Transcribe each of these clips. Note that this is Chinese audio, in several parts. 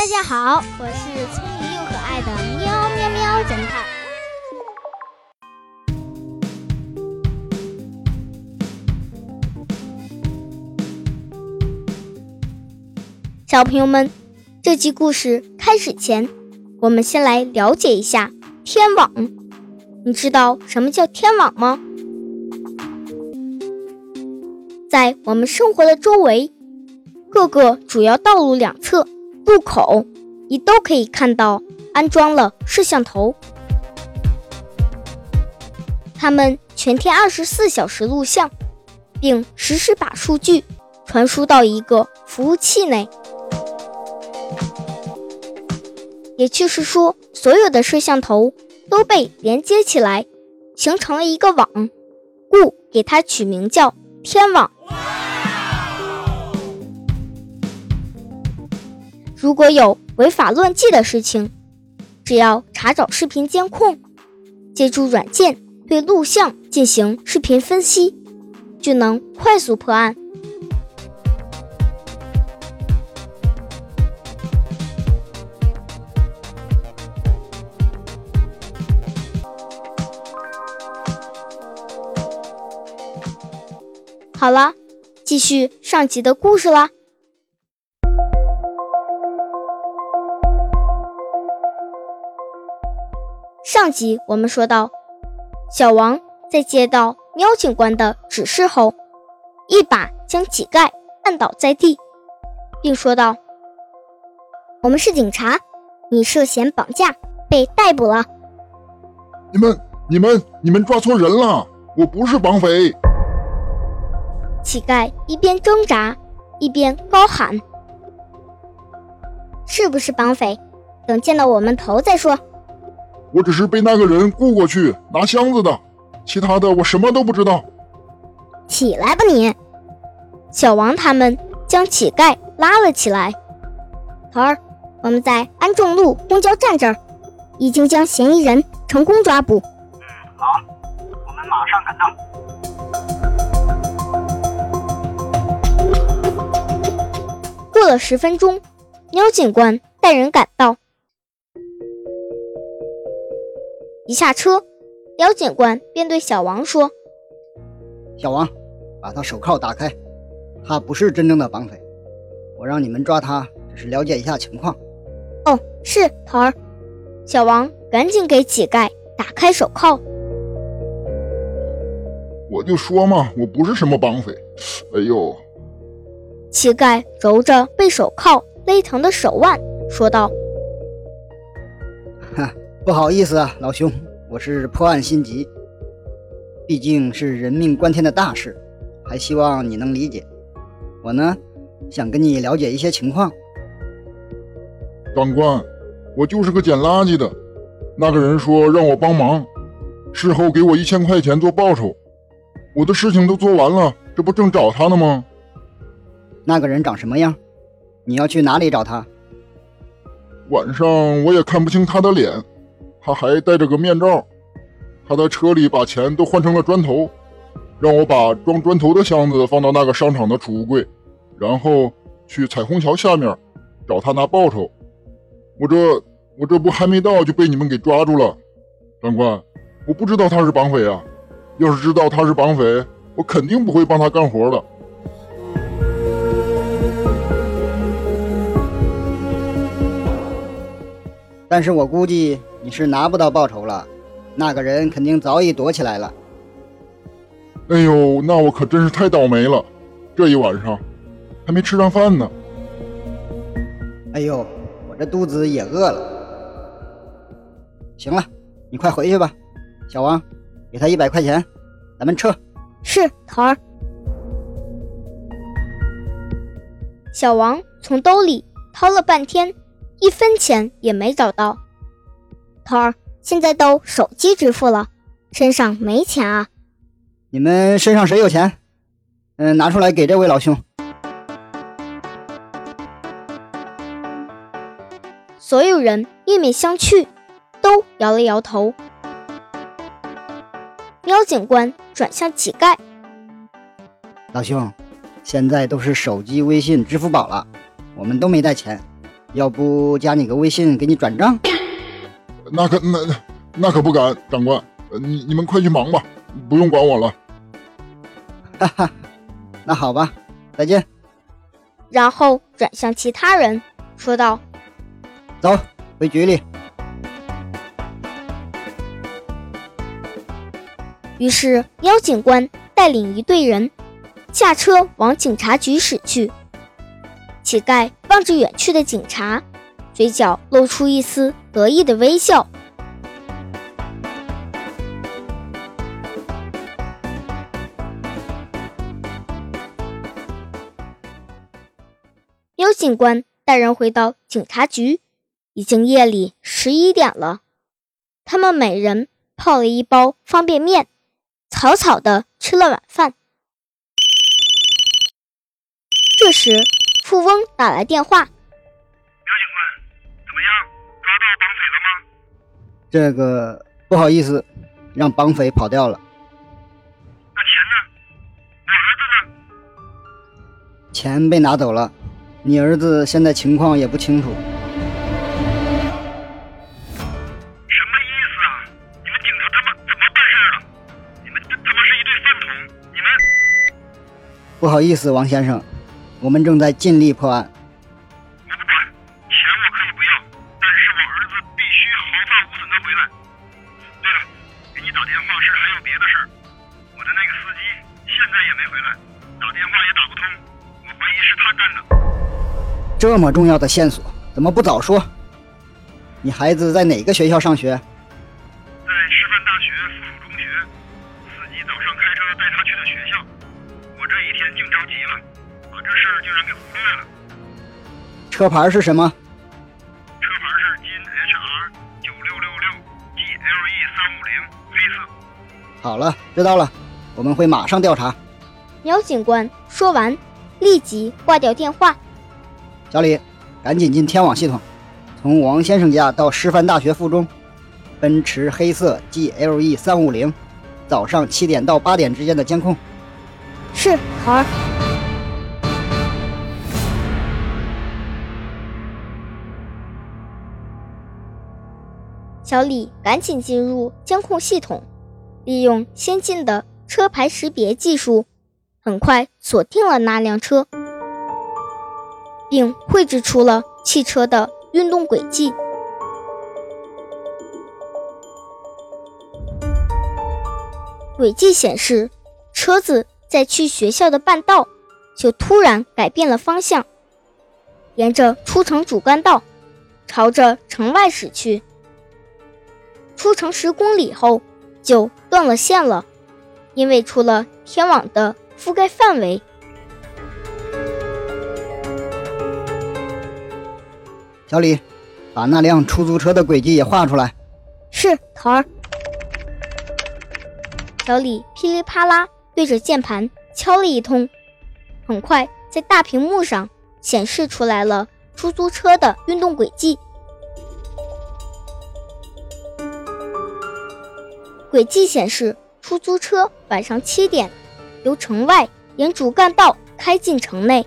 大家好，我是聪明又可爱的喵喵喵侦探。小朋友们，这集故事开始前，我们先来了解一下天网。你知道什么叫天网吗？在我们生活的周围，各个主要道路两侧。入口，你都可以看到安装了摄像头，他们全天二十四小时录像，并实时把数据传输到一个服务器内。也就是说，所有的摄像头都被连接起来，形成了一个网，故给它取名叫天网。如果有违法乱纪的事情，只要查找视频监控，借助软件对录像进行视频分析，就能快速破案。好了，继续上集的故事啦。上集我们说到，小王在接到喵警官的指示后，一把将乞丐按倒在地，并说道：“我们是警察，你涉嫌绑架，被逮捕了。”“你们、你们、你们抓错人了，我不是绑匪。”乞丐一边挣扎，一边高喊：“是不是绑匪？等见到我们头再说。”我只是被那个人雇过去拿箱子的，其他的我什么都不知道。起来吧你！小王他们将乞丐拉了起来。头儿，我们在安众路公交站这儿，已经将嫌疑人成功抓捕。嗯，好，我们马上赶到。过了十分钟，喵警官带人赶到。一下车，姚警官便对小王说：“小王，把他手铐打开，他不是真正的绑匪。我让你们抓他，只是了解一下情况。”“哦，是头儿。”小王赶紧给乞丐打开手铐。“我就说嘛，我不是什么绑匪。”“哎呦！”乞丐揉着被手铐勒疼的手腕，说道。不好意思啊，老兄，我是破案心急，毕竟是人命关天的大事，还希望你能理解。我呢，想跟你了解一些情况。长官，我就是个捡垃圾的，那个人说让我帮忙，事后给我一千块钱做报酬。我的事情都做完了，这不正找他呢吗？那个人长什么样？你要去哪里找他？晚上我也看不清他的脸。他还戴着个面罩，他在车里把钱都换成了砖头，让我把装砖头的箱子放到那个商场的储物柜，然后去彩虹桥下面找他拿报酬。我这我这不还没到就被你们给抓住了，长官，我不知道他是绑匪啊！要是知道他是绑匪，我肯定不会帮他干活的。但是我估计。你是拿不到报酬了，那个人肯定早已躲起来了。哎呦，那我可真是太倒霉了，这一晚上还没吃上饭呢。哎呦，我这肚子也饿了。行了，你快回去吧，小王，给他一百块钱，咱们撤。是头儿。小王从兜里掏了半天，一分钱也没找到。头儿，现在都手机支付了，身上没钱啊！你们身上谁有钱？嗯，拿出来给这位老兄。所有人面面相觑，都摇了摇头。喵警官转向乞丐：“老兄，现在都是手机、微信、支付宝了，我们都没带钱，要不加你个微信，给你转账？那可那那那可不敢，长官，呃你你们快去忙吧，不用管我了。哈哈，那好吧，再见。然后转向其他人说道走，回局里。于是，喵警官带领一队人驾车往警察局驶去。乞丐望着远去的警察，嘴角露出一丝得意的微笑。喵警官带人回到警察局，已经夜里十一点了。他们每人泡了一包方便面。草草的吃了晚饭。这时，富翁打来电话：“苗警官，怎么样？抓到绑匪了吗？这个不好意思，让绑匪跑掉了。那钱呢？我儿子呢？钱被拿走了，你儿子现在情况也不清楚。什么意思啊？你们警察他妈怎么办事了？你们这他妈是一对饭桶！你们不好意思，王先生，我们正在尽力破案。我不管，钱我可以不要，但是我儿子必须毫发无损的回来。对了，给你打电话是还有别的事儿。我的那个司机现在也没回来，打电话也打不通，我怀疑是他干的。这么重要的线索，怎么不早说？你孩子在哪个学校上学？在师范大学附属中学，司机早上开车带他去的学校。我这一天净着急了，把这事儿竟然给忽略了。车牌是什么？车牌是金 HR 九六六六 GLE 三五零，黑色。好了，知道了，我们会马上调查。苗警官说完，立即挂掉电话。小李，赶紧进天网系统，从王先生家到师范大学附中，奔驰黑色 GLE 三五零，早上七点到八点之间的监控。是孩儿。小李赶紧进入监控系统，利用先进的车牌识别技术，很快锁定了那辆车，并绘制出了汽车的运动轨迹。轨迹显示，车子在去学校的半道，就突然改变了方向，沿着出城主干道，朝着城外驶去。出城十公里后，就断了线了，因为出了天网的覆盖范围。小李，把那辆出租车的轨迹也画出来。是头儿。小李噼里啪啦对着键盘敲了一通，很快在大屏幕上显示出来了出租车的运动轨迹。轨迹显示，出租车晚上七点由城外沿主干道开进城内，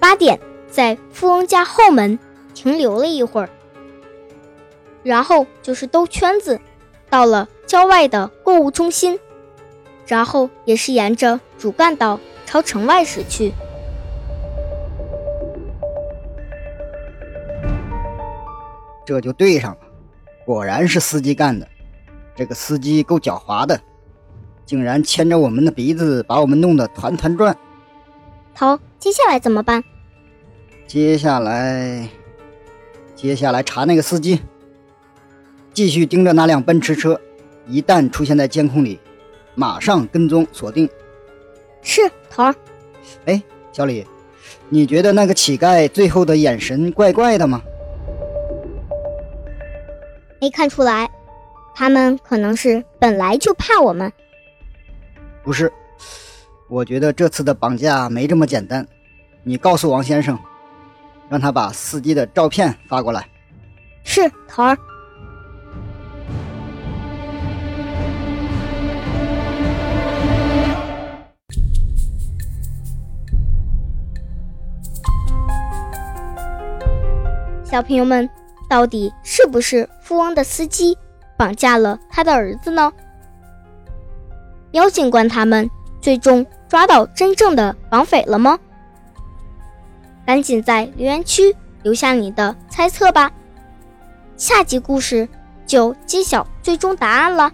八点在富翁家后门停留了一会儿，然后就是兜圈子，到了郊外的购物中心，然后也是沿着主干道朝城外驶去。这就对上了，果然是司机干的。这个司机够狡猾的，竟然牵着我们的鼻子，把我们弄得团团转。头，接下来怎么办？接下来，接下来查那个司机，继续盯着那辆奔驰车，一旦出现在监控里，马上跟踪锁定。是头儿。哎，小李，你觉得那个乞丐最后的眼神怪怪的吗？没看出来，他们可能是本来就怕我们。不是，我觉得这次的绑架没这么简单。你告诉王先生，让他把司机的照片发过来。是头儿。小朋友们，到底是不是富翁的司机绑架了他的儿子呢？喵警官他们最终抓到真正的绑匪了吗？赶紧在留言区留下你的猜测吧，下集故事就揭晓最终答案了。